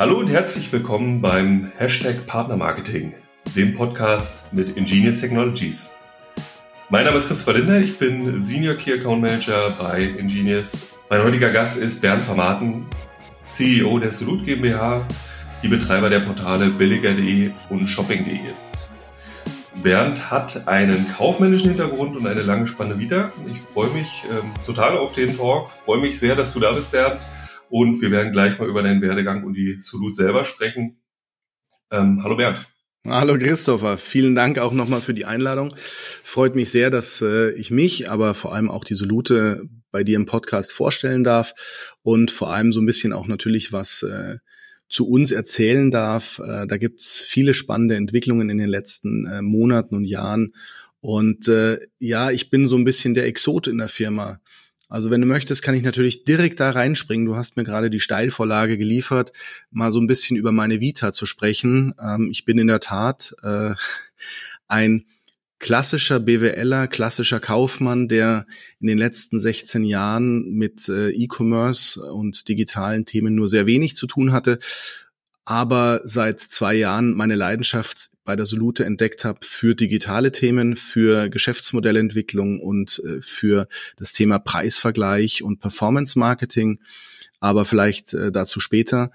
Hallo und herzlich willkommen beim Hashtag Partnermarketing, dem Podcast mit Ingenious Technologies. Mein Name ist Christopher Linder, ich bin Senior Key Account Manager bei Ingenious. Mein heutiger Gast ist Bernd Vermaten, CEO der Solut GmbH, die Betreiber der Portale billiger.de und shopping.de ist. Bernd hat einen kaufmännischen Hintergrund und eine lange spannende Vita. Ich freue mich ähm, total auf den Talk, freue mich sehr, dass du da bist, Bernd. Und wir werden gleich mal über deinen Werdegang und die Solut selber sprechen. Ähm, hallo Bernd. Hallo Christopher, vielen Dank auch nochmal für die Einladung. Freut mich sehr, dass äh, ich mich, aber vor allem auch die Solute bei dir im Podcast vorstellen darf und vor allem so ein bisschen auch natürlich was äh, zu uns erzählen darf. Äh, da gibt's viele spannende Entwicklungen in den letzten äh, Monaten und Jahren. Und äh, ja, ich bin so ein bisschen der Exot in der Firma. Also wenn du möchtest, kann ich natürlich direkt da reinspringen. Du hast mir gerade die Steilvorlage geliefert, mal so ein bisschen über meine Vita zu sprechen. Ähm, ich bin in der Tat äh, ein klassischer BWLer, klassischer Kaufmann, der in den letzten 16 Jahren mit äh, E-Commerce und digitalen Themen nur sehr wenig zu tun hatte aber seit zwei Jahren meine Leidenschaft bei der Solute entdeckt habe für digitale Themen, für Geschäftsmodellentwicklung und äh, für das Thema Preisvergleich und Performance Marketing. Aber vielleicht äh, dazu später.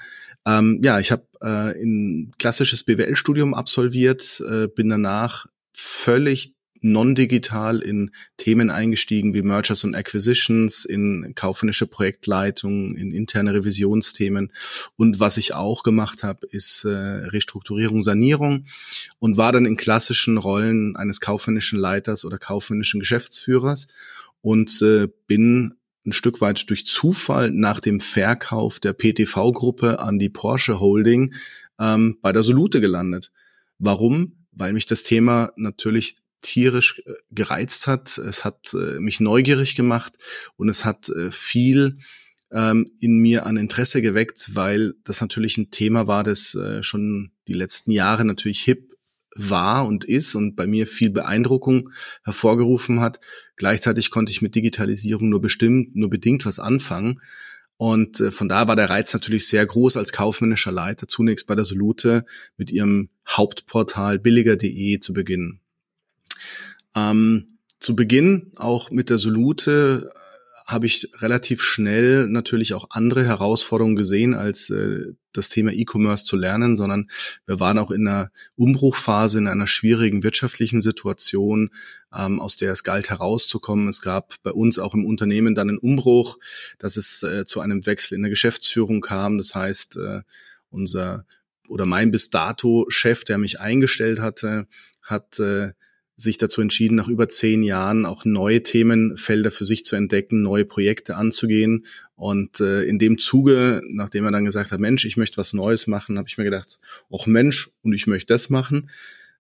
Ähm, ja, ich habe äh, ein klassisches BWL-Studium absolviert, äh, bin danach völlig non-digital in Themen eingestiegen wie Mergers und Acquisitions, in kaufmännische Projektleitung, in interne Revisionsthemen. Und was ich auch gemacht habe, ist äh, Restrukturierung, Sanierung und war dann in klassischen Rollen eines kaufmännischen Leiters oder kaufmännischen Geschäftsführers und äh, bin ein Stück weit durch Zufall nach dem Verkauf der PTV-Gruppe an die Porsche Holding ähm, bei der Solute gelandet. Warum? Weil mich das Thema natürlich tierisch äh, gereizt hat. Es hat äh, mich neugierig gemacht und es hat äh, viel ähm, in mir an Interesse geweckt, weil das natürlich ein Thema war, das äh, schon die letzten Jahre natürlich hip war und ist und bei mir viel Beeindruckung hervorgerufen hat. Gleichzeitig konnte ich mit Digitalisierung nur bestimmt, nur bedingt was anfangen. Und äh, von da war der Reiz natürlich sehr groß als kaufmännischer Leiter, zunächst bei der Solute mit ihrem Hauptportal billiger.de zu beginnen. Ähm, zu Beginn auch mit der Solute äh, habe ich relativ schnell natürlich auch andere Herausforderungen gesehen, als äh, das Thema E-Commerce zu lernen, sondern wir waren auch in einer Umbruchphase, in einer schwierigen wirtschaftlichen Situation, ähm, aus der es galt herauszukommen. Es gab bei uns auch im Unternehmen dann einen Umbruch, dass es äh, zu einem Wechsel in der Geschäftsführung kam. Das heißt, äh, unser oder mein bis dato Chef, der mich eingestellt hatte, hat äh, sich dazu entschieden, nach über zehn Jahren auch neue Themenfelder für sich zu entdecken, neue Projekte anzugehen. Und äh, in dem Zuge, nachdem er dann gesagt hat, Mensch, ich möchte was Neues machen, habe ich mir gedacht, auch Mensch, und ich möchte das machen,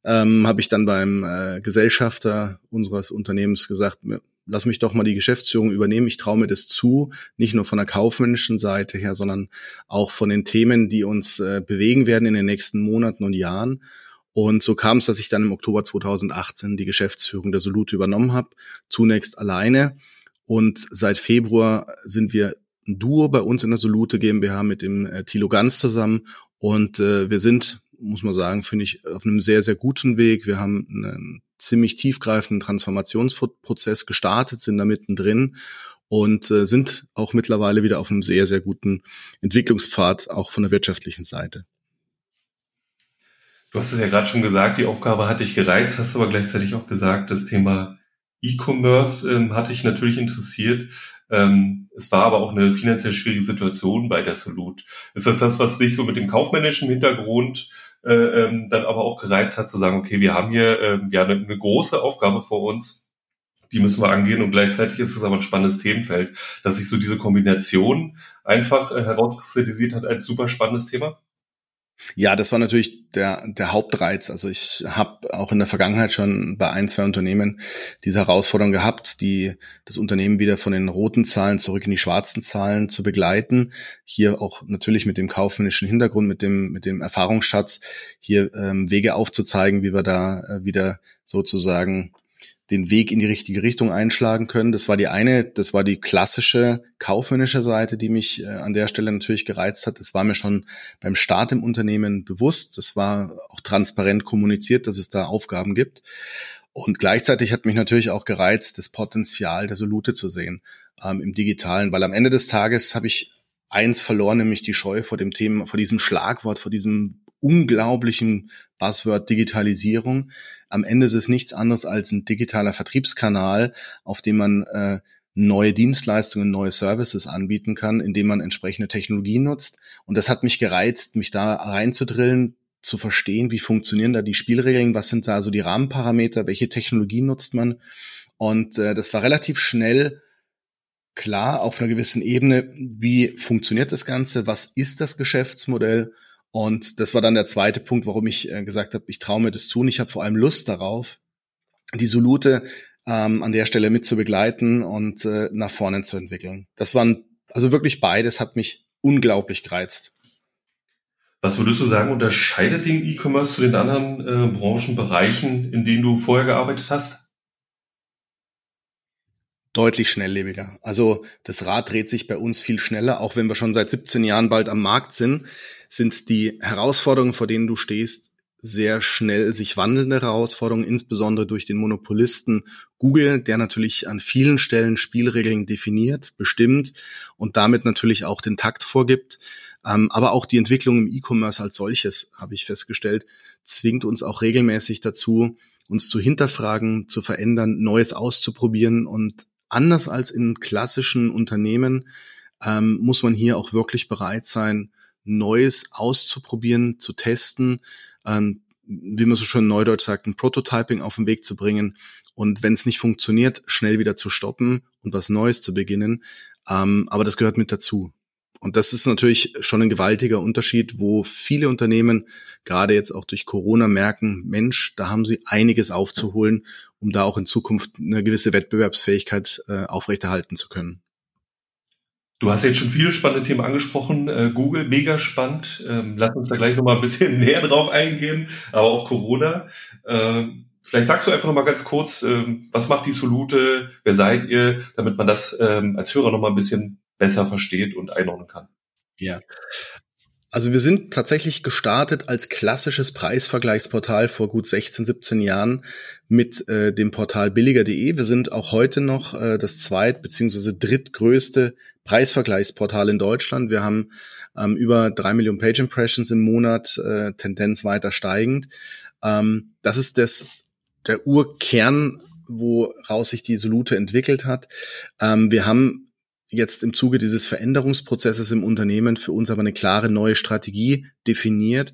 ähm, habe ich dann beim äh, Gesellschafter unseres Unternehmens gesagt, lass mich doch mal die Geschäftsführung übernehmen. Ich traue mir das zu, nicht nur von der kaufmännischen Seite her, sondern auch von den Themen, die uns äh, bewegen werden in den nächsten Monaten und Jahren. Und so kam es, dass ich dann im Oktober 2018 die Geschäftsführung der Solute übernommen habe, zunächst alleine. Und seit Februar sind wir ein Duo bei uns in der Solute GmbH mit dem äh, Thilo Ganz zusammen. Und äh, wir sind, muss man sagen, finde ich, auf einem sehr, sehr guten Weg. Wir haben einen ziemlich tiefgreifenden Transformationsprozess gestartet, sind da mittendrin und äh, sind auch mittlerweile wieder auf einem sehr, sehr guten Entwicklungspfad, auch von der wirtschaftlichen Seite. Du hast es ja gerade schon gesagt, die Aufgabe hat dich gereizt, hast aber gleichzeitig auch gesagt, das Thema E-Commerce ähm, hat dich natürlich interessiert. Ähm, es war aber auch eine finanziell schwierige Situation bei der Solut. Ist das das, was dich so mit dem kaufmännischen Hintergrund äh, ähm, dann aber auch gereizt hat, zu sagen, okay, wir haben hier äh, ja eine, eine große Aufgabe vor uns, die müssen wir angehen und gleichzeitig ist es aber ein spannendes Themenfeld, dass sich so diese Kombination einfach äh, herauskristallisiert hat als super spannendes Thema? Ja, das war natürlich der, der Hauptreiz. Also ich habe auch in der Vergangenheit schon bei ein, zwei Unternehmen diese Herausforderung gehabt, die das Unternehmen wieder von den roten Zahlen zurück in die schwarzen Zahlen zu begleiten. Hier auch natürlich mit dem kaufmännischen Hintergrund, mit dem, mit dem Erfahrungsschatz, hier ähm, Wege aufzuzeigen, wie wir da äh, wieder sozusagen den Weg in die richtige Richtung einschlagen können. Das war die eine, das war die klassische kaufmännische Seite, die mich äh, an der Stelle natürlich gereizt hat. Das war mir schon beim Start im Unternehmen bewusst. Das war auch transparent kommuniziert, dass es da Aufgaben gibt. Und gleichzeitig hat mich natürlich auch gereizt, das Potenzial der Solute zu sehen ähm, im Digitalen, weil am Ende des Tages habe ich eins verloren, nämlich die Scheu vor dem Thema, vor diesem Schlagwort, vor diesem unglaublichen Buzzword Digitalisierung. Am Ende ist es nichts anderes als ein digitaler Vertriebskanal, auf dem man äh, neue Dienstleistungen, neue Services anbieten kann, indem man entsprechende Technologie nutzt. Und das hat mich gereizt, mich da reinzudrillen, zu verstehen, wie funktionieren da die Spielregeln, was sind da so die Rahmenparameter, welche Technologie nutzt man. Und äh, das war relativ schnell klar auf einer gewissen Ebene, wie funktioniert das Ganze, was ist das Geschäftsmodell und das war dann der zweite Punkt, warum ich äh, gesagt habe, ich traue mir das zu und ich habe vor allem Lust darauf, die Solute ähm, an der Stelle mit zu begleiten und äh, nach vorne zu entwickeln. Das waren also wirklich beides, hat mich unglaublich gereizt. Was würdest du sagen, unterscheidet den E-Commerce zu den anderen äh, Branchenbereichen, in denen du vorher gearbeitet hast? Deutlich schnelllebiger. Also das Rad dreht sich bei uns viel schneller, auch wenn wir schon seit 17 Jahren bald am Markt sind, sind die Herausforderungen, vor denen du stehst, sehr schnell sich wandelnde Herausforderungen, insbesondere durch den Monopolisten Google, der natürlich an vielen Stellen Spielregeln definiert, bestimmt und damit natürlich auch den Takt vorgibt. Ähm, aber auch die Entwicklung im E-Commerce als solches, habe ich festgestellt, zwingt uns auch regelmäßig dazu, uns zu hinterfragen, zu verändern, Neues auszuprobieren und anders als in klassischen Unternehmen ähm, muss man hier auch wirklich bereit sein, Neues auszuprobieren, zu testen, ähm, wie man so schön neudeutsch sagt, ein Prototyping auf den Weg zu bringen und wenn es nicht funktioniert, schnell wieder zu stoppen und was Neues zu beginnen. Ähm, aber das gehört mit dazu. Und das ist natürlich schon ein gewaltiger Unterschied, wo viele Unternehmen gerade jetzt auch durch Corona merken, Mensch, da haben sie einiges aufzuholen, um da auch in Zukunft eine gewisse Wettbewerbsfähigkeit äh, aufrechterhalten zu können. Du hast jetzt schon viele spannende Themen angesprochen. Äh, Google, mega spannend. Ähm, lass uns da gleich nochmal ein bisschen näher drauf eingehen, aber auch Corona. Ähm, vielleicht sagst du einfach nochmal ganz kurz, ähm, was macht die Solute, wer seid ihr, damit man das ähm, als Hörer nochmal ein bisschen besser versteht und einordnen kann. Ja. Also wir sind tatsächlich gestartet als klassisches Preisvergleichsportal vor gut 16, 17 Jahren mit äh, dem Portal billiger.de. Wir sind auch heute noch äh, das zweit- bzw. drittgrößte Preisvergleichsportal in Deutschland. Wir haben ähm, über drei Millionen Page Impressions im Monat, äh, Tendenz weiter steigend. Ähm, das ist das, der Urkern, woraus sich die Solute entwickelt hat. Ähm, wir haben jetzt im Zuge dieses Veränderungsprozesses im Unternehmen für uns aber eine klare neue Strategie definiert.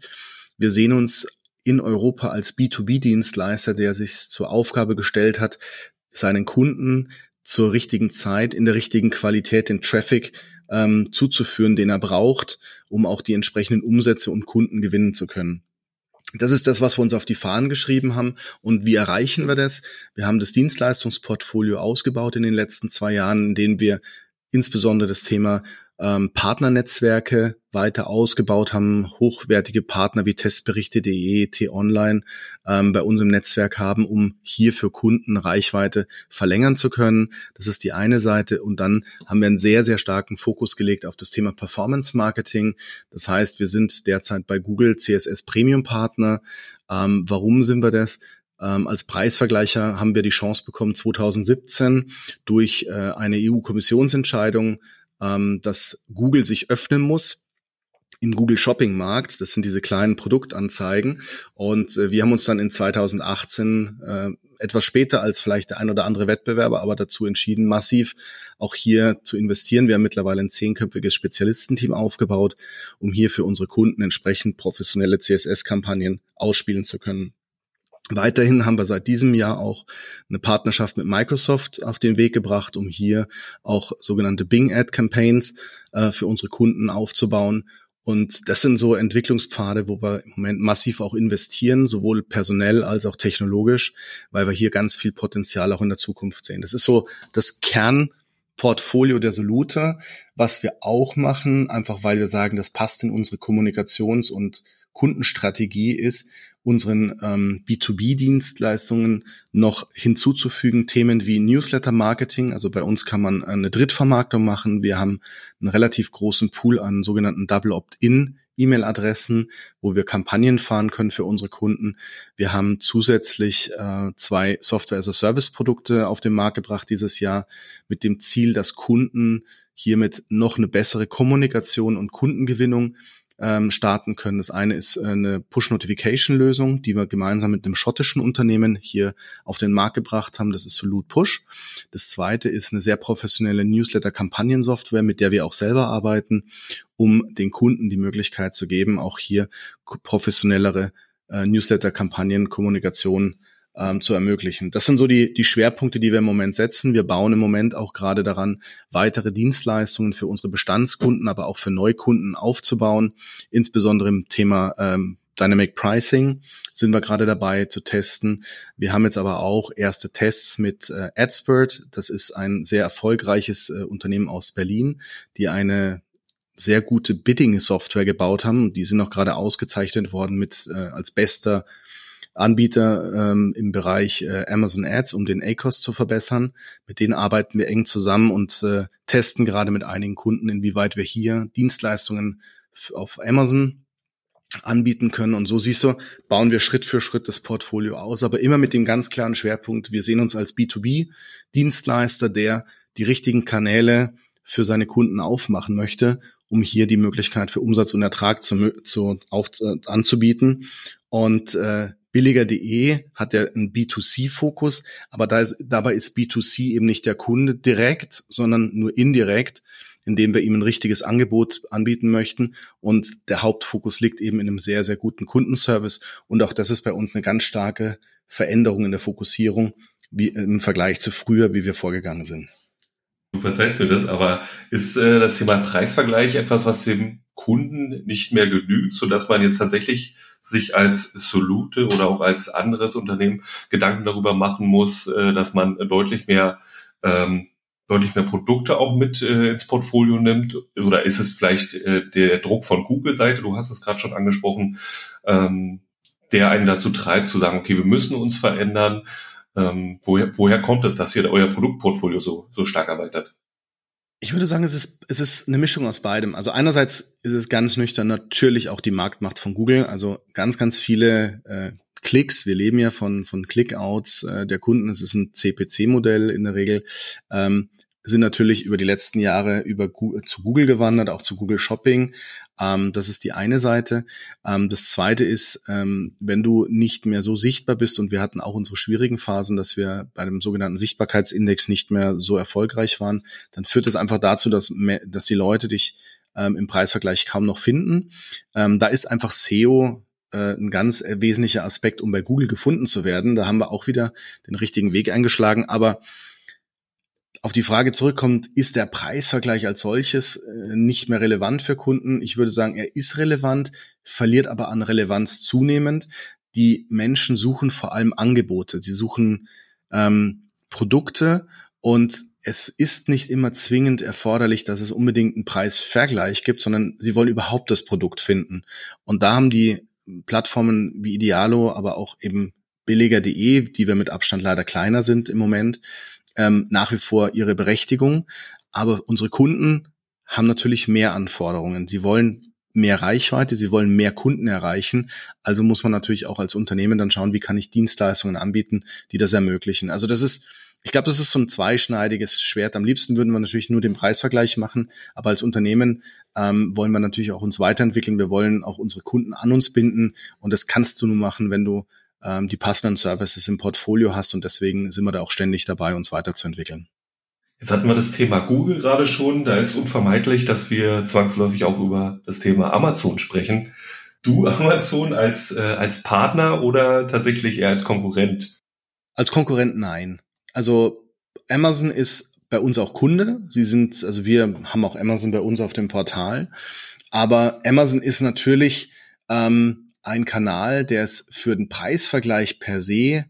Wir sehen uns in Europa als B2B-Dienstleister, der sich zur Aufgabe gestellt hat, seinen Kunden zur richtigen Zeit, in der richtigen Qualität den Traffic ähm, zuzuführen, den er braucht, um auch die entsprechenden Umsätze und Kunden gewinnen zu können. Das ist das, was wir uns auf die Fahnen geschrieben haben. Und wie erreichen wir das? Wir haben das Dienstleistungsportfolio ausgebaut in den letzten zwei Jahren, in denen wir insbesondere das Thema ähm, Partnernetzwerke weiter ausgebaut haben, hochwertige Partner wie Testberichte.de, T-Online ähm, bei uns im Netzwerk haben, um hier für Kunden Reichweite verlängern zu können. Das ist die eine Seite. Und dann haben wir einen sehr, sehr starken Fokus gelegt auf das Thema Performance Marketing. Das heißt, wir sind derzeit bei Google CSS Premium Partner. Ähm, warum sind wir das? Ähm, als Preisvergleicher haben wir die Chance bekommen, 2017 durch äh, eine EU-Kommissionsentscheidung, ähm, dass Google sich öffnen muss im Google Shopping Markt. Das sind diese kleinen Produktanzeigen. Und äh, wir haben uns dann in 2018 äh, etwas später als vielleicht der ein oder andere Wettbewerber, aber dazu entschieden, massiv auch hier zu investieren. Wir haben mittlerweile ein zehnköpfiges Spezialistenteam aufgebaut, um hier für unsere Kunden entsprechend professionelle CSS-Kampagnen ausspielen zu können. Weiterhin haben wir seit diesem Jahr auch eine Partnerschaft mit Microsoft auf den Weg gebracht, um hier auch sogenannte Bing Ad Campaigns äh, für unsere Kunden aufzubauen. Und das sind so Entwicklungspfade, wo wir im Moment massiv auch investieren, sowohl personell als auch technologisch, weil wir hier ganz viel Potenzial auch in der Zukunft sehen. Das ist so das Kernportfolio der Solute, was wir auch machen, einfach weil wir sagen, das passt in unsere Kommunikations- und Kundenstrategie ist, unseren ähm, B2B-Dienstleistungen noch hinzuzufügen Themen wie Newsletter-Marketing. Also bei uns kann man eine Drittvermarktung machen. Wir haben einen relativ großen Pool an sogenannten Double Opt-in E-Mail-Adressen, wo wir Kampagnen fahren können für unsere Kunden. Wir haben zusätzlich äh, zwei Software-as-a-Service-Produkte auf den Markt gebracht dieses Jahr mit dem Ziel, dass Kunden hiermit noch eine bessere Kommunikation und Kundengewinnung ähm, starten können. Das eine ist äh, eine Push-Notification-Lösung, die wir gemeinsam mit einem schottischen Unternehmen hier auf den Markt gebracht haben. Das ist Solute Push. Das zweite ist eine sehr professionelle Newsletter-Kampagnen-Software, mit der wir auch selber arbeiten, um den Kunden die Möglichkeit zu geben, auch hier professionellere äh, Newsletter-Kampagnen, Kommunikation ähm, zu ermöglichen. Das sind so die, die Schwerpunkte, die wir im Moment setzen. Wir bauen im Moment auch gerade daran, weitere Dienstleistungen für unsere Bestandskunden, aber auch für Neukunden aufzubauen, insbesondere im Thema ähm, Dynamic Pricing sind wir gerade dabei zu testen. Wir haben jetzt aber auch erste Tests mit äh, Adspert. Das ist ein sehr erfolgreiches äh, Unternehmen aus Berlin, die eine sehr gute Bidding-Software gebaut haben. Die sind auch gerade ausgezeichnet worden mit äh, als bester Anbieter ähm, im Bereich äh, Amazon Ads, um den ACOS zu verbessern. Mit denen arbeiten wir eng zusammen und äh, testen gerade mit einigen Kunden, inwieweit wir hier Dienstleistungen auf Amazon anbieten können. Und so siehst du, bauen wir Schritt für Schritt das Portfolio aus, aber immer mit dem ganz klaren Schwerpunkt, wir sehen uns als B2B-Dienstleister, der die richtigen Kanäle für seine Kunden aufmachen möchte, um hier die Möglichkeit für Umsatz und Ertrag zu, zu, auf, anzubieten. Und äh, Billiger.de hat ja einen B2C-Fokus, aber da ist, dabei ist B2C eben nicht der Kunde direkt, sondern nur indirekt, indem wir ihm ein richtiges Angebot anbieten möchten. Und der Hauptfokus liegt eben in einem sehr, sehr guten Kundenservice. Und auch das ist bei uns eine ganz starke Veränderung in der Fokussierung wie im Vergleich zu früher, wie wir vorgegangen sind. Du verzeihst mir das, aber ist äh, das Thema Preisvergleich etwas, was dem Kunden nicht mehr genügt, so dass man jetzt tatsächlich sich als Solute oder auch als anderes Unternehmen Gedanken darüber machen muss, äh, dass man deutlich mehr ähm, deutlich mehr Produkte auch mit äh, ins Portfolio nimmt? Oder ist es vielleicht äh, der Druck von Google-Seite, du hast es gerade schon angesprochen, ähm, der einen dazu treibt, zu sagen, okay, wir müssen uns verändern. Ähm, woher, woher kommt es, dass ihr euer Produktportfolio so, so stark erweitert? Ich würde sagen, es ist, es ist eine Mischung aus beidem. Also einerseits ist es ganz nüchtern natürlich auch die Marktmacht von Google. Also ganz, ganz viele äh, Klicks. Wir leben ja von, von Clickouts äh, der Kunden. Es ist ein CPC-Modell in der Regel. Ähm, sind natürlich über die letzten Jahre über zu Google gewandert, auch zu Google Shopping. Ähm, das ist die eine Seite. Ähm, das zweite ist, ähm, wenn du nicht mehr so sichtbar bist und wir hatten auch unsere schwierigen Phasen, dass wir bei dem sogenannten Sichtbarkeitsindex nicht mehr so erfolgreich waren, dann führt das einfach dazu, dass, mehr, dass die Leute dich ähm, im Preisvergleich kaum noch finden. Ähm, da ist einfach SEO äh, ein ganz wesentlicher Aspekt, um bei Google gefunden zu werden. Da haben wir auch wieder den richtigen Weg eingeschlagen. Aber auf die Frage zurückkommt, ist der Preisvergleich als solches äh, nicht mehr relevant für Kunden? Ich würde sagen, er ist relevant, verliert aber an Relevanz zunehmend. Die Menschen suchen vor allem Angebote, sie suchen ähm, Produkte und es ist nicht immer zwingend erforderlich, dass es unbedingt einen Preisvergleich gibt, sondern sie wollen überhaupt das Produkt finden. Und da haben die Plattformen wie Idealo, aber auch eben billiger.de, die wir mit Abstand leider kleiner sind im Moment, ähm, nach wie vor ihre Berechtigung. Aber unsere Kunden haben natürlich mehr Anforderungen. Sie wollen mehr Reichweite, sie wollen mehr Kunden erreichen. Also muss man natürlich auch als Unternehmen dann schauen, wie kann ich Dienstleistungen anbieten, die das ermöglichen. Also das ist, ich glaube, das ist so ein zweischneidiges Schwert. Am liebsten würden wir natürlich nur den Preisvergleich machen, aber als Unternehmen ähm, wollen wir natürlich auch uns weiterentwickeln. Wir wollen auch unsere Kunden an uns binden und das kannst du nur machen, wenn du ähm, die passenden Services im Portfolio hast und deswegen sind wir da auch ständig dabei, uns weiterzuentwickeln. Jetzt hatten wir das Thema Google gerade schon. Da ist unvermeidlich, dass wir zwangsläufig auch über das Thema Amazon sprechen. Du Amazon als, äh, als Partner oder tatsächlich eher als Konkurrent? Als Konkurrent nein. Also Amazon ist bei uns auch Kunde. Sie sind, also wir haben auch Amazon bei uns auf dem Portal. Aber Amazon ist natürlich ähm, ein Kanal, der es für den Preisvergleich per se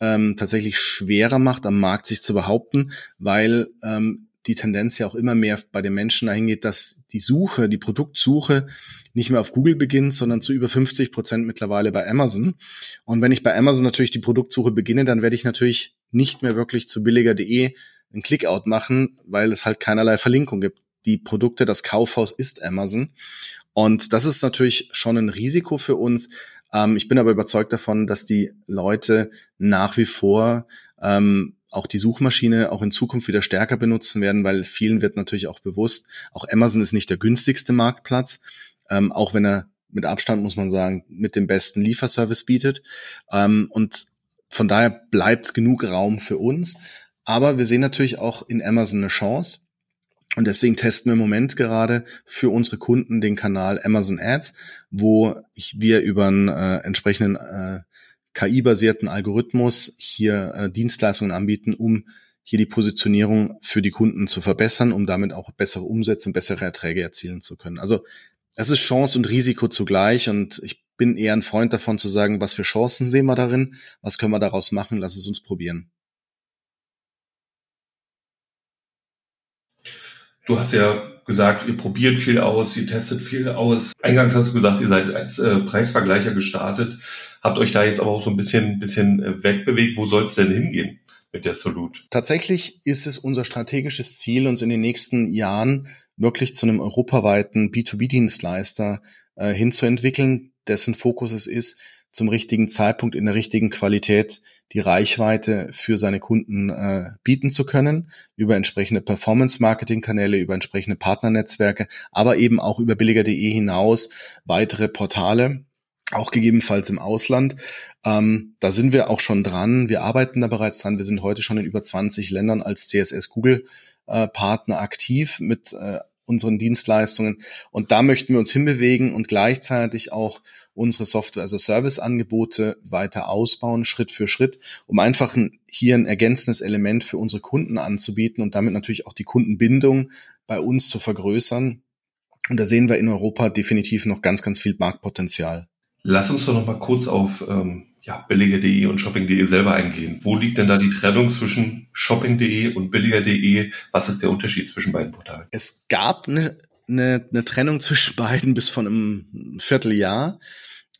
ähm, tatsächlich schwerer macht, am Markt sich zu behaupten, weil ähm, die Tendenz ja auch immer mehr bei den Menschen dahin geht, dass die Suche, die Produktsuche nicht mehr auf Google beginnt, sondern zu über 50 Prozent mittlerweile bei Amazon. Und wenn ich bei Amazon natürlich die Produktsuche beginne, dann werde ich natürlich nicht mehr wirklich zu billiger.de einen Clickout machen, weil es halt keinerlei Verlinkung gibt. Die Produkte, das Kaufhaus ist Amazon. Und das ist natürlich schon ein Risiko für uns. Ähm, ich bin aber überzeugt davon, dass die Leute nach wie vor ähm, auch die Suchmaschine auch in Zukunft wieder stärker benutzen werden, weil vielen wird natürlich auch bewusst, auch Amazon ist nicht der günstigste Marktplatz, ähm, auch wenn er mit Abstand, muss man sagen, mit dem besten Lieferservice bietet. Ähm, und von daher bleibt genug Raum für uns. Aber wir sehen natürlich auch in Amazon eine Chance. Und deswegen testen wir im Moment gerade für unsere Kunden den Kanal Amazon Ads, wo wir über einen äh, entsprechenden äh, KI-basierten Algorithmus hier äh, Dienstleistungen anbieten, um hier die Positionierung für die Kunden zu verbessern, um damit auch bessere Umsätze und bessere Erträge erzielen zu können. Also es ist Chance und Risiko zugleich und ich bin eher ein Freund davon zu sagen, was für Chancen sehen wir darin, was können wir daraus machen, lass es uns probieren. Du hast ja gesagt, ihr probiert viel aus, ihr testet viel aus. Eingangs hast du gesagt, ihr seid als äh, Preisvergleicher gestartet, habt euch da jetzt aber auch so ein bisschen, bisschen äh, wegbewegt. Wo soll es denn hingehen mit der Solute? Tatsächlich ist es unser strategisches Ziel, uns in den nächsten Jahren wirklich zu einem europaweiten B2B-Dienstleister äh, hinzuentwickeln, dessen Fokus es ist, zum richtigen Zeitpunkt in der richtigen Qualität die Reichweite für seine Kunden äh, bieten zu können, über entsprechende Performance-Marketing-Kanäle, über entsprechende Partnernetzwerke, aber eben auch über billiger.de hinaus weitere Portale, auch gegebenenfalls im Ausland. Ähm, da sind wir auch schon dran. Wir arbeiten da bereits dran. Wir sind heute schon in über 20 Ländern als CSS Google äh, aktiv mit äh, unseren Dienstleistungen. Und da möchten wir uns hinbewegen und gleichzeitig auch unsere Software-as-a-Service-Angebote weiter ausbauen, Schritt für Schritt, um einfach ein, hier ein ergänzendes Element für unsere Kunden anzubieten und damit natürlich auch die Kundenbindung bei uns zu vergrößern. Und da sehen wir in Europa definitiv noch ganz, ganz viel Marktpotenzial. Lass uns doch noch mal kurz auf ähm, ja, billiger.de und shopping.de selber eingehen. Wo liegt denn da die Trennung zwischen shopping.de und billiger.de? Was ist der Unterschied zwischen beiden Portalen? Es gab eine, eine, eine Trennung zwischen beiden bis von einem Vierteljahr.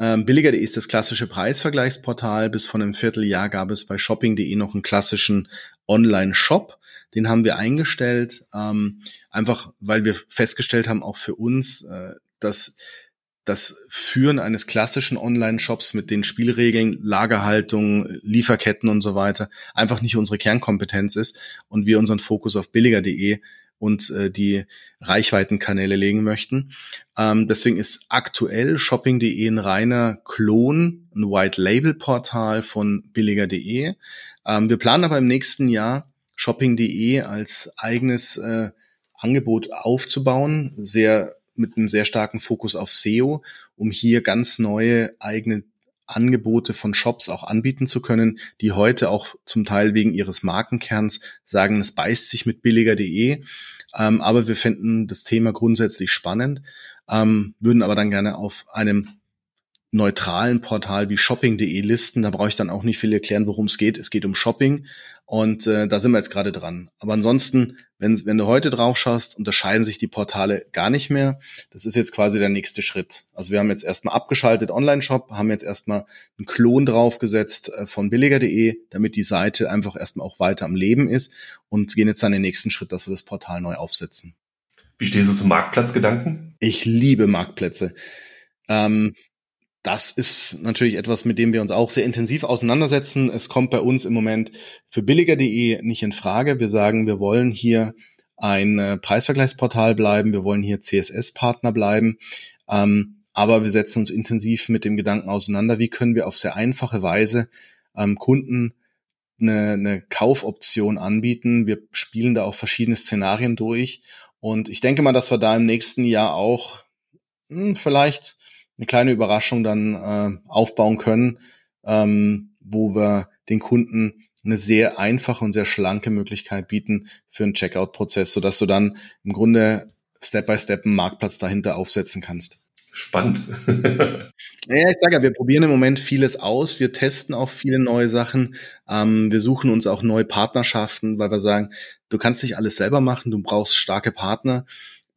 Ähm, billiger.de ist das klassische Preisvergleichsportal. Bis von einem Vierteljahr gab es bei shopping.de noch einen klassischen Online-Shop. Den haben wir eingestellt, ähm, einfach weil wir festgestellt haben, auch für uns, äh, dass das Führen eines klassischen Online-Shops mit den Spielregeln, Lagerhaltung, Lieferketten und so weiter einfach nicht unsere Kernkompetenz ist und wir unseren Fokus auf billiger.de und äh, die Reichweitenkanäle legen möchten. Ähm, deswegen ist aktuell shopping.de ein reiner Klon, ein White-Label-Portal von billiger.de. Ähm, wir planen aber im nächsten Jahr shopping.de als eigenes äh, Angebot aufzubauen, sehr mit einem sehr starken Fokus auf SEO, um hier ganz neue eigene Angebote von Shops auch anbieten zu können, die heute auch zum Teil wegen ihres Markenkerns sagen, es beißt sich mit billiger.de. Ähm, aber wir finden das Thema grundsätzlich spannend, ähm, würden aber dann gerne auf einem neutralen Portal wie shopping.de listen. Da brauche ich dann auch nicht viel erklären, worum es geht. Es geht um Shopping und äh, da sind wir jetzt gerade dran. Aber ansonsten, wenn, wenn du heute drauf schaust, unterscheiden sich die Portale gar nicht mehr. Das ist jetzt quasi der nächste Schritt. Also wir haben jetzt erstmal abgeschaltet Online-Shop, haben jetzt erstmal einen Klon draufgesetzt äh, von billiger.de, damit die Seite einfach erstmal auch weiter am Leben ist und gehen jetzt dann den nächsten Schritt, dass wir das Portal neu aufsetzen. Wie stehst du zum Marktplatzgedanken? Ich liebe Marktplätze. Ähm, das ist natürlich etwas, mit dem wir uns auch sehr intensiv auseinandersetzen. Es kommt bei uns im Moment für billiger.de nicht in Frage. Wir sagen, wir wollen hier ein äh, Preisvergleichsportal bleiben, wir wollen hier CSS-Partner bleiben. Ähm, aber wir setzen uns intensiv mit dem Gedanken auseinander, wie können wir auf sehr einfache Weise ähm, Kunden eine, eine Kaufoption anbieten. Wir spielen da auch verschiedene Szenarien durch. Und ich denke mal, dass wir da im nächsten Jahr auch hm, vielleicht eine kleine Überraschung dann äh, aufbauen können, ähm, wo wir den Kunden eine sehr einfache und sehr schlanke Möglichkeit bieten für einen Checkout-Prozess, sodass du dann im Grunde Step by Step einen Marktplatz dahinter aufsetzen kannst. Spannend. ja, ich sage ja, wir probieren im Moment vieles aus. Wir testen auch viele neue Sachen. Ähm, wir suchen uns auch neue Partnerschaften, weil wir sagen, du kannst nicht alles selber machen. Du brauchst starke Partner,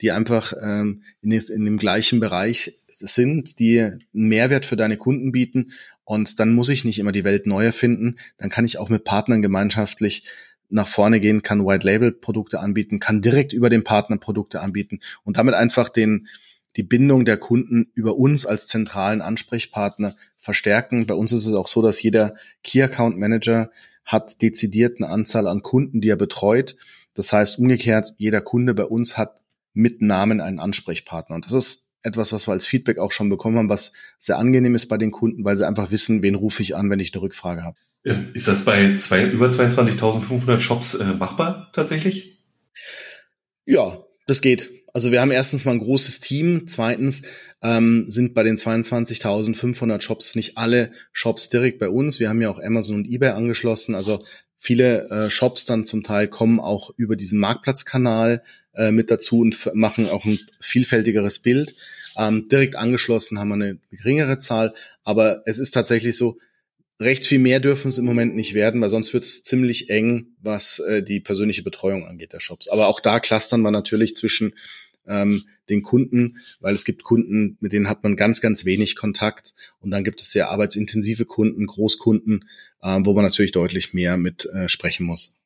die einfach ähm, in, des, in dem gleichen Bereich sind, die einen Mehrwert für deine Kunden bieten. Und dann muss ich nicht immer die Welt neu erfinden. Dann kann ich auch mit Partnern gemeinschaftlich nach vorne gehen, kann White Label Produkte anbieten, kann direkt über den Partner Produkte anbieten und damit einfach den, die Bindung der Kunden über uns als zentralen Ansprechpartner verstärken. Bei uns ist es auch so, dass jeder Key Account Manager hat dezidiert eine Anzahl an Kunden, die er betreut. Das heißt umgekehrt, jeder Kunde bei uns hat mit Namen einen Ansprechpartner. Und das ist etwas, was wir als Feedback auch schon bekommen haben, was sehr angenehm ist bei den Kunden, weil sie einfach wissen, wen rufe ich an, wenn ich eine Rückfrage habe. Ist das bei zwei, über 22.500 Shops äh, machbar tatsächlich? Ja, das geht. Also wir haben erstens mal ein großes Team. Zweitens ähm, sind bei den 22.500 Shops nicht alle Shops direkt bei uns. Wir haben ja auch Amazon und eBay angeschlossen. Also viele äh, Shops dann zum Teil kommen auch über diesen Marktplatzkanal äh, mit dazu und machen auch ein vielfältigeres Bild. Ähm, direkt angeschlossen haben wir eine geringere Zahl, aber es ist tatsächlich so, recht viel mehr dürfen es im Moment nicht werden, weil sonst wird es ziemlich eng, was äh, die persönliche Betreuung angeht der Shops. Aber auch da clustern wir natürlich zwischen ähm, den Kunden, weil es gibt Kunden, mit denen hat man ganz, ganz wenig Kontakt und dann gibt es sehr arbeitsintensive Kunden, Großkunden, äh, wo man natürlich deutlich mehr mit äh, sprechen muss.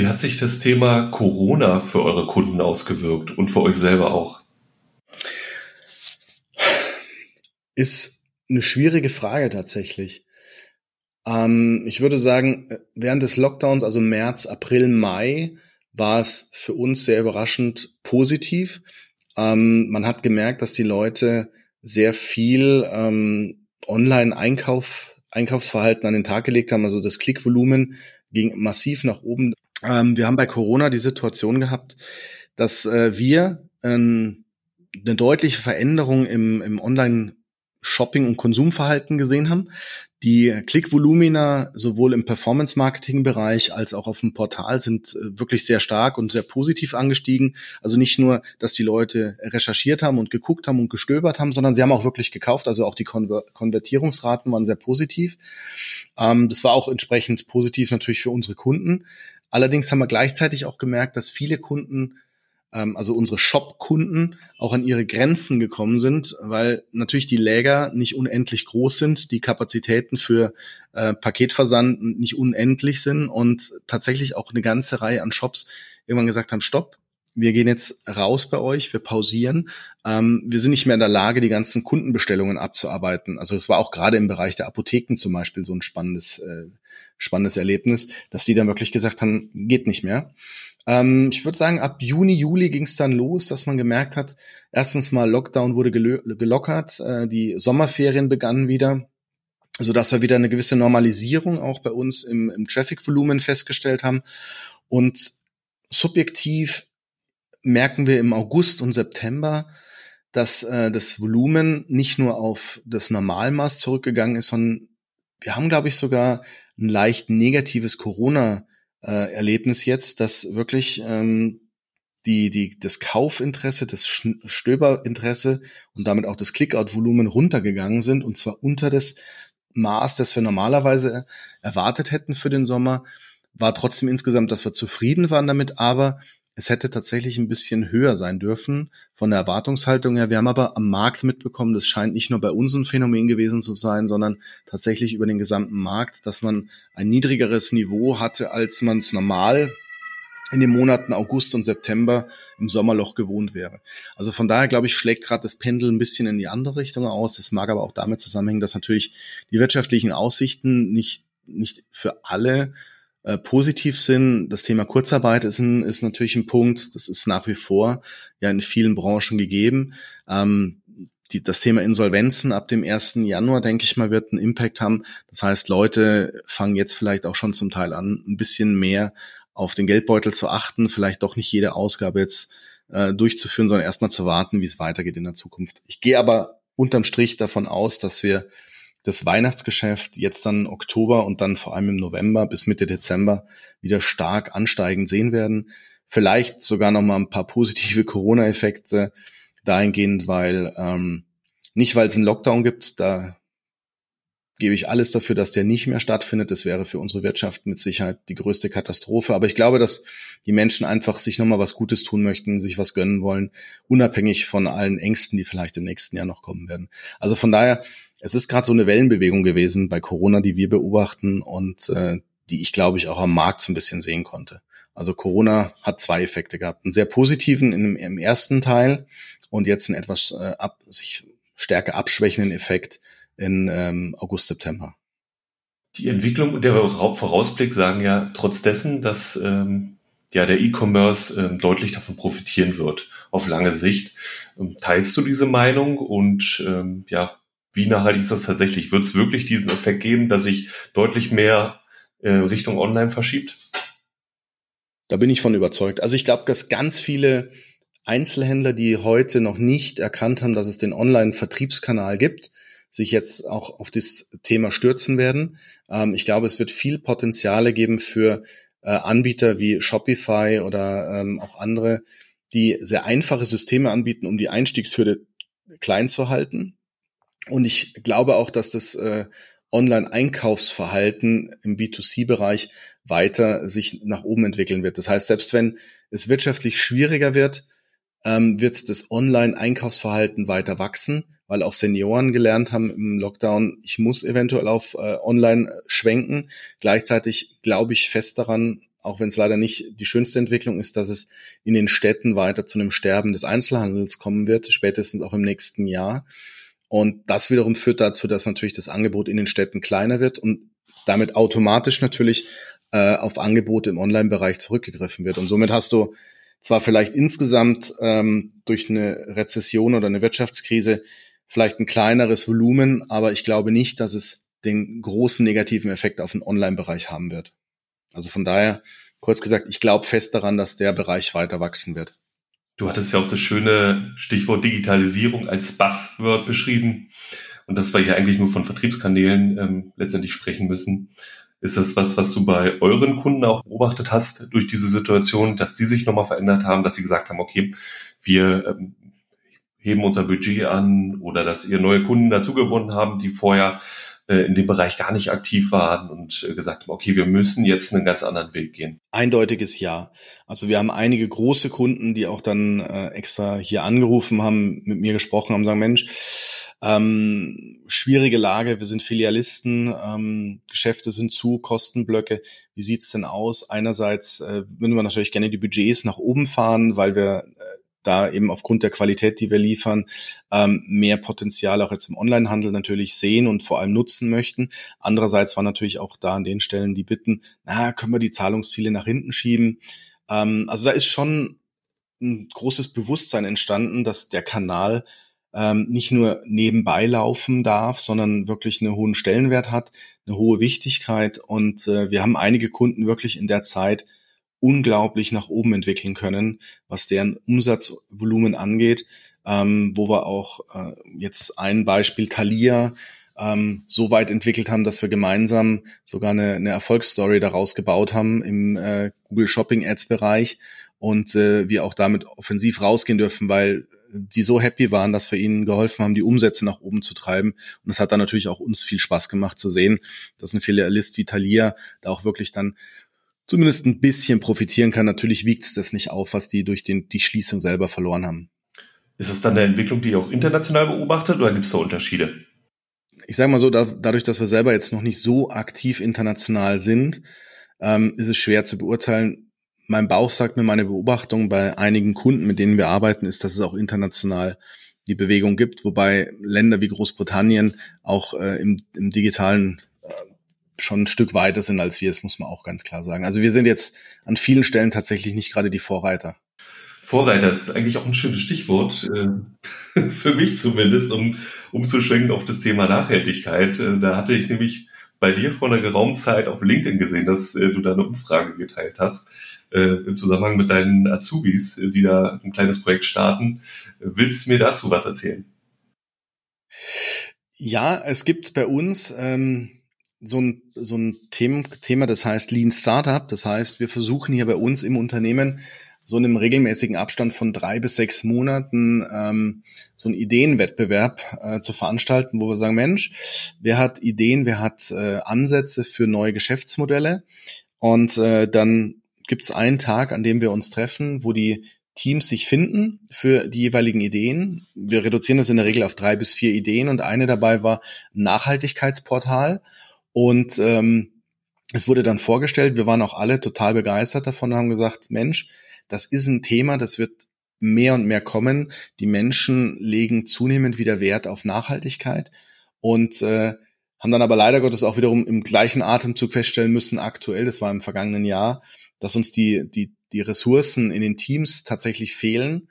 Wie hat sich das Thema Corona für eure Kunden ausgewirkt und für euch selber auch? Ist eine schwierige Frage tatsächlich. Ähm, ich würde sagen, während des Lockdowns, also März, April, Mai, war es für uns sehr überraschend positiv. Ähm, man hat gemerkt, dass die Leute sehr viel ähm, Online-Einkauf, Einkaufsverhalten an den Tag gelegt haben. Also das Klickvolumen ging massiv nach oben. Ähm, wir haben bei Corona die Situation gehabt, dass äh, wir ähm, eine deutliche Veränderung im, im Online Shopping- und Konsumverhalten gesehen haben. Die Klickvolumina sowohl im Performance-Marketing-Bereich als auch auf dem Portal sind äh, wirklich sehr stark und sehr positiv angestiegen. Also nicht nur, dass die Leute recherchiert haben und geguckt haben und gestöbert haben, sondern sie haben auch wirklich gekauft. Also auch die Konver Konvertierungsraten waren sehr positiv. Ähm, das war auch entsprechend positiv natürlich für unsere Kunden. Allerdings haben wir gleichzeitig auch gemerkt, dass viele Kunden ähm, also unsere Shop-Kunden auch an ihre Grenzen gekommen sind, weil natürlich die Läger nicht unendlich groß sind, die Kapazitäten für äh, Paketversand nicht unendlich sind und tatsächlich auch eine ganze Reihe an Shops irgendwann gesagt haben, stopp, wir gehen jetzt raus bei euch, wir pausieren. Ähm, wir sind nicht mehr in der Lage, die ganzen Kundenbestellungen abzuarbeiten. Also es war auch gerade im Bereich der Apotheken zum Beispiel so ein spannendes, äh, spannendes Erlebnis, dass die dann wirklich gesagt haben, geht nicht mehr. Ähm, ich würde sagen, ab Juni, Juli ging es dann los, dass man gemerkt hat, erstens mal Lockdown wurde gelockert, äh, die Sommerferien begannen wieder so dass wir wieder eine gewisse Normalisierung auch bei uns im, im Traffic-Volumen festgestellt haben. Und subjektiv merken wir im August und September, dass äh, das Volumen nicht nur auf das Normalmaß zurückgegangen ist, sondern wir haben, glaube ich, sogar ein leicht negatives Corona-Erlebnis jetzt, dass wirklich ähm, die, die, das Kaufinteresse, das Stöberinteresse und damit auch das Clickout-Volumen runtergegangen sind und zwar unter das Maß, das wir normalerweise erwartet hätten für den Sommer, war trotzdem insgesamt, dass wir zufrieden waren damit, aber es hätte tatsächlich ein bisschen höher sein dürfen von der Erwartungshaltung her. Wir haben aber am Markt mitbekommen, das scheint nicht nur bei uns ein Phänomen gewesen zu sein, sondern tatsächlich über den gesamten Markt, dass man ein niedrigeres Niveau hatte, als man es normal in den Monaten August und September im Sommerloch gewohnt wäre. Also von daher, glaube ich, schlägt gerade das Pendel ein bisschen in die andere Richtung aus. Das mag aber auch damit zusammenhängen, dass natürlich die wirtschaftlichen Aussichten nicht, nicht für alle äh, positiv sind. Das Thema Kurzarbeit ist, ein, ist natürlich ein Punkt. Das ist nach wie vor ja in vielen Branchen gegeben. Ähm, die, das Thema Insolvenzen ab dem 1. Januar, denke ich mal, wird einen Impact haben. Das heißt, Leute fangen jetzt vielleicht auch schon zum Teil an, ein bisschen mehr auf den Geldbeutel zu achten, vielleicht doch nicht jede Ausgabe jetzt äh, durchzuführen, sondern erstmal zu warten, wie es weitergeht in der Zukunft. Ich gehe aber unterm Strich davon aus, dass wir das Weihnachtsgeschäft jetzt dann Oktober und dann vor allem im November bis Mitte Dezember wieder stark ansteigend sehen werden. Vielleicht sogar noch mal ein paar positive Corona-Effekte dahingehend, weil ähm, nicht, weil es einen Lockdown gibt, da gebe ich alles dafür, dass der nicht mehr stattfindet. Das wäre für unsere Wirtschaft mit Sicherheit die größte Katastrophe. Aber ich glaube, dass die Menschen einfach sich nochmal was Gutes tun möchten, sich was gönnen wollen, unabhängig von allen Ängsten, die vielleicht im nächsten Jahr noch kommen werden. Also von daher, es ist gerade so eine Wellenbewegung gewesen bei Corona, die wir beobachten und äh, die ich, glaube ich, auch am Markt so ein bisschen sehen konnte. Also Corona hat zwei Effekte gehabt. Einen sehr positiven im, im ersten Teil und jetzt einen etwas äh, ab, sich stärker abschwächenden Effekt in ähm, August, September. Die Entwicklung und der Vorausblick sagen ja trotz dessen, dass ähm, ja der E-Commerce ähm, deutlich davon profitieren wird auf lange Sicht. Ähm, teilst du diese Meinung und ähm, ja, wie nachhaltig ist das tatsächlich? Wird es wirklich diesen Effekt geben, dass sich deutlich mehr äh, Richtung Online verschiebt? Da bin ich von überzeugt. Also ich glaube, dass ganz viele Einzelhändler, die heute noch nicht erkannt haben, dass es den Online-Vertriebskanal gibt, sich jetzt auch auf das Thema stürzen werden. Ähm, ich glaube, es wird viel Potenziale geben für äh, Anbieter wie Shopify oder ähm, auch andere, die sehr einfache Systeme anbieten, um die Einstiegshürde klein zu halten. Und ich glaube auch, dass das äh, Online-Einkaufsverhalten im B2C-Bereich weiter sich nach oben entwickeln wird. Das heißt, selbst wenn es wirtschaftlich schwieriger wird, ähm, wird das Online-Einkaufsverhalten weiter wachsen, weil auch Senioren gelernt haben im Lockdown, ich muss eventuell auf äh, Online schwenken. Gleichzeitig glaube ich fest daran, auch wenn es leider nicht die schönste Entwicklung ist, dass es in den Städten weiter zu einem Sterben des Einzelhandels kommen wird, spätestens auch im nächsten Jahr. Und das wiederum führt dazu, dass natürlich das Angebot in den Städten kleiner wird und damit automatisch natürlich äh, auf Angebote im Online-Bereich zurückgegriffen wird. Und somit hast du zwar vielleicht insgesamt ähm, durch eine Rezession oder eine Wirtschaftskrise vielleicht ein kleineres Volumen, aber ich glaube nicht, dass es den großen negativen Effekt auf den Online-Bereich haben wird. Also von daher, kurz gesagt, ich glaube fest daran, dass der Bereich weiter wachsen wird. Du hattest ja auch das schöne Stichwort Digitalisierung als Buzzword beschrieben. Und das wir hier eigentlich nur von Vertriebskanälen ähm, letztendlich sprechen müssen. Ist das was, was du bei euren Kunden auch beobachtet hast durch diese Situation, dass die sich nochmal verändert haben, dass sie gesagt haben, okay, wir ähm, heben unser Budget an oder dass ihr neue Kunden dazugewonnen haben, die vorher in dem Bereich gar nicht aktiv waren und äh, gesagt haben, okay, wir müssen jetzt einen ganz anderen Weg gehen? Eindeutiges Ja. Also wir haben einige große Kunden, die auch dann äh, extra hier angerufen haben, mit mir gesprochen haben, sagen, Mensch, ähm, schwierige Lage, wir sind Filialisten, ähm, Geschäfte sind zu, Kostenblöcke. Wie sieht's denn aus? Einerseits äh, würden wir natürlich gerne die Budgets nach oben fahren, weil wir äh, da eben aufgrund der Qualität, die wir liefern, ähm, mehr Potenzial auch jetzt im Onlinehandel natürlich sehen und vor allem nutzen möchten. Andererseits war natürlich auch da an den Stellen die Bitten, na, können wir die Zahlungsziele nach hinten schieben? Ähm, also da ist schon ein großes Bewusstsein entstanden, dass der Kanal ähm, nicht nur nebenbei laufen darf, sondern wirklich einen hohen Stellenwert hat, eine hohe Wichtigkeit. Und äh, wir haben einige Kunden wirklich in der Zeit unglaublich nach oben entwickeln können, was deren Umsatzvolumen angeht, ähm, wo wir auch äh, jetzt ein Beispiel Thalia ähm, so weit entwickelt haben, dass wir gemeinsam sogar eine, eine Erfolgsstory daraus gebaut haben im äh, Google Shopping Ads Bereich und äh, wir auch damit offensiv rausgehen dürfen, weil die so happy waren, dass wir ihnen geholfen haben, die Umsätze nach oben zu treiben. Und es hat dann natürlich auch uns viel Spaß gemacht zu sehen, dass ein Filialist wie Thalia da auch wirklich dann zumindest ein bisschen profitieren kann. Natürlich wiegt es das nicht auf, was die durch den, die Schließung selber verloren haben. Ist es dann eine Entwicklung, die ihr auch international beobachtet oder gibt es da Unterschiede? Ich sage mal so, da, dadurch, dass wir selber jetzt noch nicht so aktiv international sind, ähm, ist es schwer zu beurteilen, mein Bauch sagt mir, meine Beobachtung bei einigen Kunden, mit denen wir arbeiten, ist, dass es auch international die Bewegung gibt, wobei Länder wie Großbritannien auch äh, im, im digitalen schon ein Stück weiter sind als wir, das muss man auch ganz klar sagen. Also wir sind jetzt an vielen Stellen tatsächlich nicht gerade die Vorreiter. Vorreiter ist eigentlich auch ein schönes Stichwort, äh, für mich zumindest, um umzuschwenken auf das Thema Nachhaltigkeit. Äh, da hatte ich nämlich bei dir vor einer geraumen Zeit auf LinkedIn gesehen, dass äh, du da eine Umfrage geteilt hast äh, im Zusammenhang mit deinen Azubis, die da ein kleines Projekt starten. Willst du mir dazu was erzählen? Ja, es gibt bei uns ähm, so ein, so ein Thema, das heißt Lean Startup. Das heißt, wir versuchen hier bei uns im Unternehmen so in einem regelmäßigen Abstand von drei bis sechs Monaten ähm, so einen Ideenwettbewerb äh, zu veranstalten, wo wir sagen, Mensch, wer hat Ideen, wer hat äh, Ansätze für neue Geschäftsmodelle? Und äh, dann gibt es einen Tag, an dem wir uns treffen, wo die Teams sich finden für die jeweiligen Ideen. Wir reduzieren das in der Regel auf drei bis vier Ideen und eine dabei war Nachhaltigkeitsportal. Und ähm, es wurde dann vorgestellt, wir waren auch alle total begeistert davon und haben gesagt, Mensch, das ist ein Thema, das wird mehr und mehr kommen. Die Menschen legen zunehmend wieder Wert auf Nachhaltigkeit und äh, haben dann aber leider Gottes auch wiederum im gleichen Atemzug feststellen müssen, aktuell, das war im vergangenen Jahr, dass uns die, die, die Ressourcen in den Teams tatsächlich fehlen,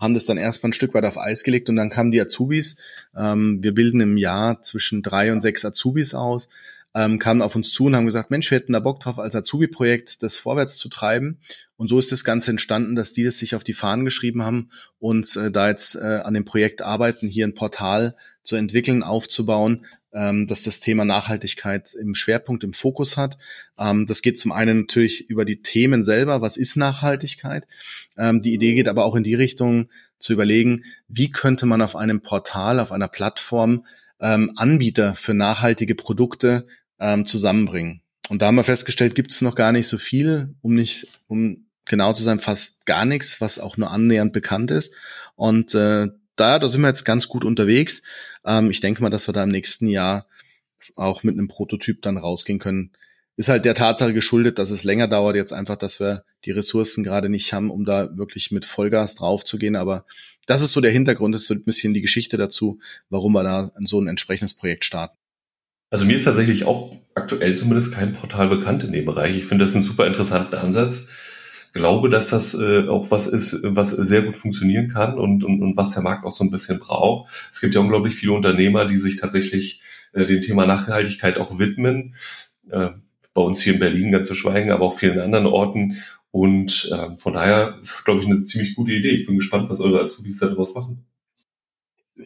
haben das dann erstmal ein Stück weit auf Eis gelegt und dann kamen die Azubis. Ähm, wir bilden im Jahr zwischen drei und sechs Azubis aus, ähm, kamen auf uns zu und haben gesagt, Mensch, wir hätten da Bock drauf, als Azubi-Projekt das vorwärts zu treiben. Und so ist das Ganze entstanden, dass die das sich auf die Fahnen geschrieben haben und äh, da jetzt äh, an dem Projekt arbeiten, hier ein Portal zu entwickeln, aufzubauen, ähm, dass das Thema Nachhaltigkeit im Schwerpunkt, im Fokus hat. Ähm, das geht zum einen natürlich über die Themen selber, was ist Nachhaltigkeit. Ähm, die Idee geht aber auch in die Richtung zu überlegen, wie könnte man auf einem Portal, auf einer Plattform ähm, Anbieter für nachhaltige Produkte ähm, zusammenbringen. Und da haben wir festgestellt, gibt es noch gar nicht so viel, um nicht, um genau zu sein, fast gar nichts, was auch nur annähernd bekannt ist. Und äh, da, da sind wir jetzt ganz gut unterwegs. Ähm, ich denke mal, dass wir da im nächsten Jahr auch mit einem Prototyp dann rausgehen können. Ist halt der Tatsache geschuldet, dass es länger dauert, jetzt einfach, dass wir die Ressourcen gerade nicht haben, um da wirklich mit Vollgas drauf zu gehen. Aber das ist so der Hintergrund, das ist so ein bisschen die Geschichte dazu, warum wir da so ein entsprechendes Projekt starten. Also mir ist tatsächlich auch aktuell zumindest kein Portal bekannt in dem Bereich. Ich finde das einen super interessanten Ansatz. Glaube, dass das äh, auch was ist, was sehr gut funktionieren kann und, und, und was der Markt auch so ein bisschen braucht. Es gibt ja unglaublich viele Unternehmer, die sich tatsächlich äh, dem Thema Nachhaltigkeit auch widmen. Äh, bei uns hier in Berlin ganz zu schweigen, aber auch vielen anderen Orten. Und äh, von daher ist es, glaube ich, eine ziemlich gute Idee. Ich bin gespannt, was eure Azubis daraus machen.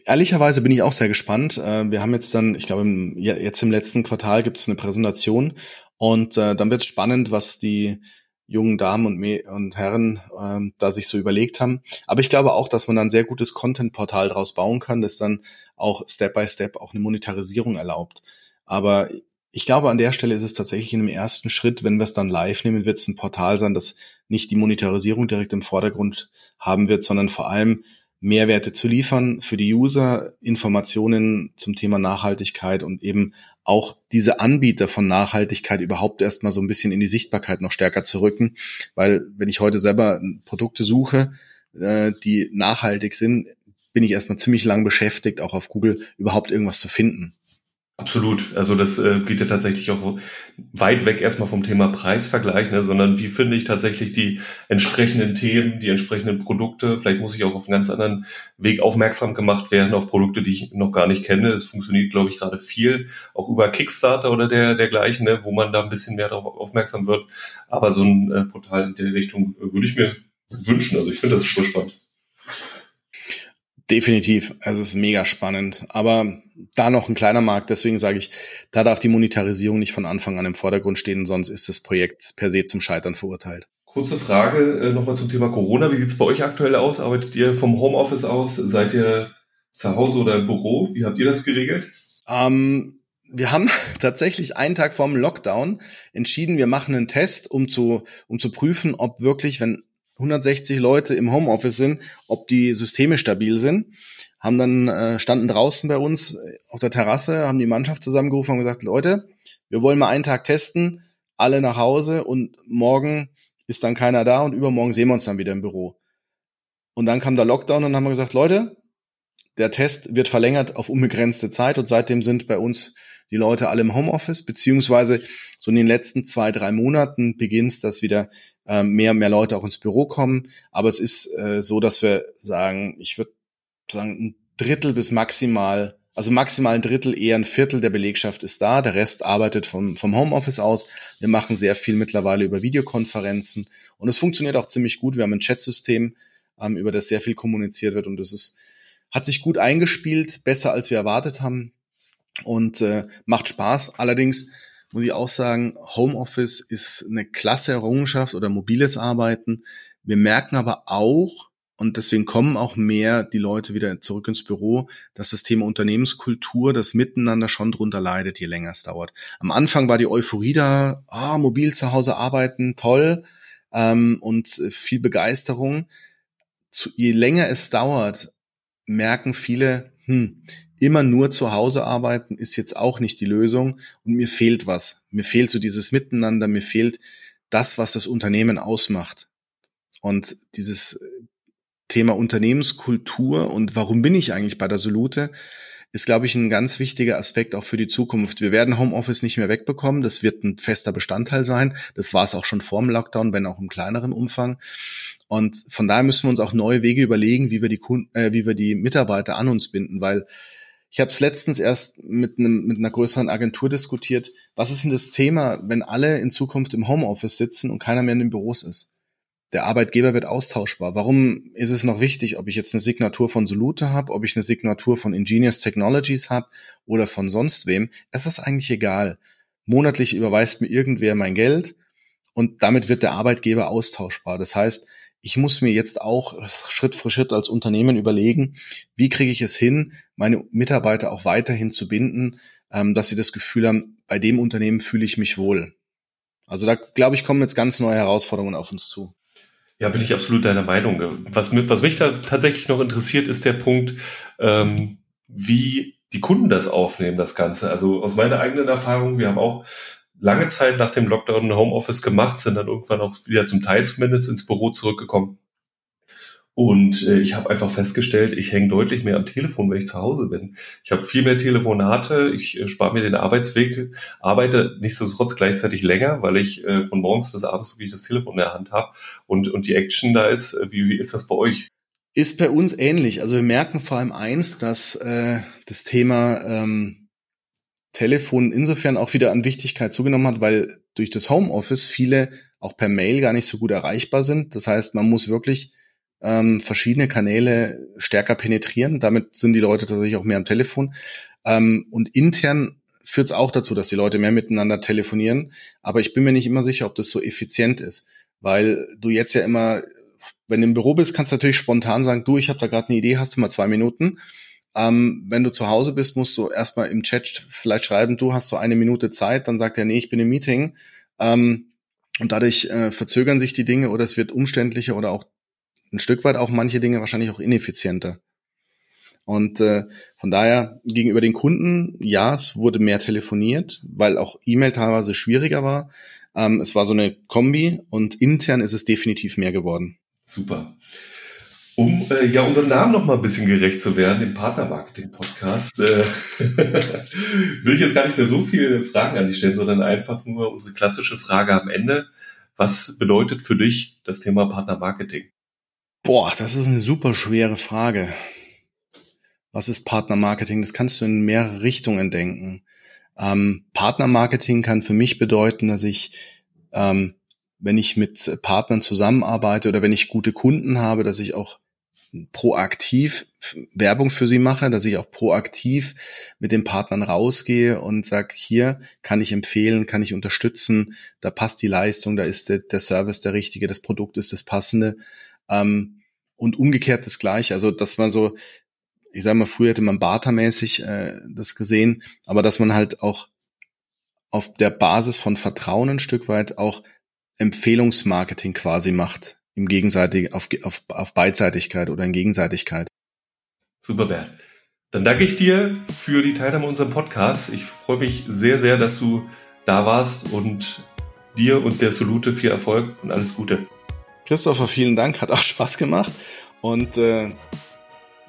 Ehrlicherweise bin ich auch sehr gespannt. Äh, wir haben jetzt dann, ich glaube, jetzt im letzten Quartal gibt es eine Präsentation und äh, dann wird es spannend, was die jungen Damen und, Herren ähm, da sich so überlegt haben. Aber ich glaube auch, dass man ein sehr gutes Content-Portal daraus bauen kann, das dann auch Step by Step auch eine Monetarisierung erlaubt. Aber ich glaube, an der Stelle ist es tatsächlich in dem ersten Schritt, wenn wir es dann live nehmen, wird es ein Portal sein, das nicht die Monetarisierung direkt im Vordergrund haben wird, sondern vor allem Mehrwerte zu liefern für die User, Informationen zum Thema Nachhaltigkeit und eben auch diese Anbieter von Nachhaltigkeit überhaupt erstmal so ein bisschen in die Sichtbarkeit noch stärker zu rücken. Weil wenn ich heute selber Produkte suche, äh, die nachhaltig sind, bin ich erstmal ziemlich lang beschäftigt, auch auf Google überhaupt irgendwas zu finden. Absolut. Also das äh, geht ja tatsächlich auch weit weg erstmal vom Thema Preisvergleich, ne, sondern wie finde ich tatsächlich die entsprechenden Themen, die entsprechenden Produkte. Vielleicht muss ich auch auf einen ganz anderen Weg aufmerksam gemacht werden, auf Produkte, die ich noch gar nicht kenne. Es funktioniert, glaube ich, gerade viel, auch über Kickstarter oder der dergleichen, ne, wo man da ein bisschen mehr darauf aufmerksam wird. Aber so ein äh, Portal in der Richtung äh, würde ich mir wünschen. Also ich finde das super spannend. Definitiv. Also es ist mega spannend. Aber da noch ein kleiner Markt, deswegen sage ich, da darf die Monetarisierung nicht von Anfang an im Vordergrund stehen, sonst ist das Projekt per se zum Scheitern verurteilt. Kurze Frage äh, nochmal zum Thema Corona. Wie sieht's bei euch aktuell aus? Arbeitet ihr vom Homeoffice aus? Seid ihr zu Hause oder im Büro? Wie habt ihr das geregelt? Ähm, wir haben tatsächlich einen Tag vorm Lockdown entschieden, wir machen einen Test, um zu, um zu prüfen, ob wirklich, wenn 160 Leute im Homeoffice sind, ob die Systeme stabil sind. Haben dann äh, standen draußen bei uns äh, auf der Terrasse, haben die Mannschaft zusammengerufen und gesagt, Leute, wir wollen mal einen Tag testen, alle nach Hause und morgen ist dann keiner da und übermorgen sehen wir uns dann wieder im Büro. Und dann kam der Lockdown und haben wir gesagt, Leute, der Test wird verlängert auf unbegrenzte Zeit und seitdem sind bei uns die Leute alle im Homeoffice, beziehungsweise so in den letzten zwei, drei Monaten beginnt dass wieder äh, mehr und mehr Leute auch ins Büro kommen. Aber es ist äh, so, dass wir sagen, ich würde sagen, ein Drittel bis maximal, also maximal ein Drittel, eher ein Viertel der Belegschaft ist da. Der Rest arbeitet vom, vom Homeoffice aus. Wir machen sehr viel mittlerweile über Videokonferenzen und es funktioniert auch ziemlich gut. Wir haben ein Chatsystem, ähm, über das sehr viel kommuniziert wird und es ist hat sich gut eingespielt, besser als wir erwartet haben und äh, macht Spaß. Allerdings muss ich auch sagen, Homeoffice ist eine klasse Errungenschaft oder mobiles Arbeiten. Wir merken aber auch, und deswegen kommen auch mehr die Leute wieder zurück ins Büro, dass das Thema Unternehmenskultur, das Miteinander schon drunter leidet, je länger es dauert. Am Anfang war die Euphorie da, ah, mobil zu Hause arbeiten, toll, ähm, und viel Begeisterung. Zu, je länger es dauert, merken viele, hm, immer nur zu Hause arbeiten ist jetzt auch nicht die Lösung und mir fehlt was. Mir fehlt so dieses Miteinander, mir fehlt das, was das Unternehmen ausmacht. Und dieses Thema Unternehmenskultur und warum bin ich eigentlich bei der Solute, ist, glaube ich, ein ganz wichtiger Aspekt auch für die Zukunft. Wir werden Homeoffice nicht mehr wegbekommen. Das wird ein fester Bestandteil sein. Das war es auch schon vor dem Lockdown, wenn auch im kleineren Umfang. Und von daher müssen wir uns auch neue Wege überlegen, wie wir die Kunden, äh, wie wir die Mitarbeiter an uns binden, weil ich habe es letztens erst mit, einem, mit einer größeren Agentur diskutiert. Was ist denn das Thema, wenn alle in Zukunft im Homeoffice sitzen und keiner mehr in den Büros ist? der Arbeitgeber wird austauschbar. Warum ist es noch wichtig, ob ich jetzt eine Signatur von Solute habe, ob ich eine Signatur von Ingenious Technologies habe oder von sonst wem? Es ist eigentlich egal. Monatlich überweist mir irgendwer mein Geld und damit wird der Arbeitgeber austauschbar. Das heißt, ich muss mir jetzt auch Schritt für Schritt als Unternehmen überlegen, wie kriege ich es hin, meine Mitarbeiter auch weiterhin zu binden, ähm, dass sie das Gefühl haben, bei dem Unternehmen fühle ich mich wohl. Also da glaube ich, kommen jetzt ganz neue Herausforderungen auf uns zu. Ja, bin ich absolut deiner Meinung. Was, was mich da tatsächlich noch interessiert, ist der Punkt, ähm, wie die Kunden das aufnehmen, das Ganze. Also aus meiner eigenen Erfahrung, wir haben auch lange Zeit nach dem Lockdown Homeoffice gemacht, sind dann irgendwann auch wieder zum Teil zumindest ins Büro zurückgekommen. Und äh, ich habe einfach festgestellt, ich hänge deutlich mehr am Telefon, wenn ich zu Hause bin. Ich habe viel mehr Telefonate, ich äh, spare mir den Arbeitsweg, arbeite nichtsdestotrotz gleichzeitig länger, weil ich äh, von morgens bis abends wirklich das Telefon in der Hand habe und, und die Action da ist. Äh, wie, wie ist das bei euch? Ist bei uns ähnlich. Also wir merken vor allem eins, dass äh, das Thema ähm, Telefon insofern auch wieder an Wichtigkeit zugenommen hat, weil durch das Homeoffice viele auch per Mail gar nicht so gut erreichbar sind. Das heißt, man muss wirklich ähm, verschiedene Kanäle stärker penetrieren. Damit sind die Leute tatsächlich auch mehr am Telefon. Ähm, und intern führt es auch dazu, dass die Leute mehr miteinander telefonieren. Aber ich bin mir nicht immer sicher, ob das so effizient ist, weil du jetzt ja immer, wenn du im Büro bist, kannst du natürlich spontan sagen, du, ich habe da gerade eine Idee, hast du mal zwei Minuten. Ähm, wenn du zu Hause bist, musst du erstmal im Chat vielleicht schreiben, du hast so eine Minute Zeit, dann sagt er, nee, ich bin im Meeting. Ähm, und dadurch äh, verzögern sich die Dinge oder es wird umständlicher oder auch ein Stück weit auch manche Dinge wahrscheinlich auch ineffizienter. Und äh, von daher gegenüber den Kunden, ja, es wurde mehr telefoniert, weil auch E-Mail teilweise schwieriger war. Ähm, es war so eine Kombi und intern ist es definitiv mehr geworden. Super. Um äh, ja unserem Namen noch mal ein bisschen gerecht zu werden, dem Partnermarketing-Podcast, äh, will ich jetzt gar nicht mehr so viele Fragen an dich stellen, sondern einfach nur unsere klassische Frage am Ende. Was bedeutet für dich das Thema Partnermarketing? Boah, das ist eine super schwere Frage. Was ist Partnermarketing? Das kannst du in mehrere Richtungen denken. Ähm, Partnermarketing kann für mich bedeuten, dass ich, ähm, wenn ich mit Partnern zusammenarbeite oder wenn ich gute Kunden habe, dass ich auch proaktiv Werbung für sie mache, dass ich auch proaktiv mit den Partnern rausgehe und sage, hier kann ich empfehlen, kann ich unterstützen, da passt die Leistung, da ist der, der Service der richtige, das Produkt ist das passende. Ähm, und umgekehrt das gleiche. Also, dass man so, ich sag mal, früher hätte man bartermäßig äh, das gesehen, aber dass man halt auch auf der Basis von Vertrauen ein Stück weit auch Empfehlungsmarketing quasi macht, im Gegenseitig, auf, auf, auf Beidseitigkeit oder in Gegenseitigkeit. Super, Bert. Dann danke ich dir für die Teilnahme an unserem Podcast. Ich freue mich sehr, sehr, dass du da warst und dir und der Solute viel Erfolg und alles Gute. Christopher, vielen Dank, hat auch Spaß gemacht und äh,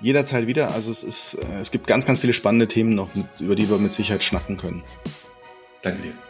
jederzeit wieder. Also es ist, äh, es gibt ganz, ganz viele spannende Themen noch, mit, über die wir mit Sicherheit schnacken können. Danke dir.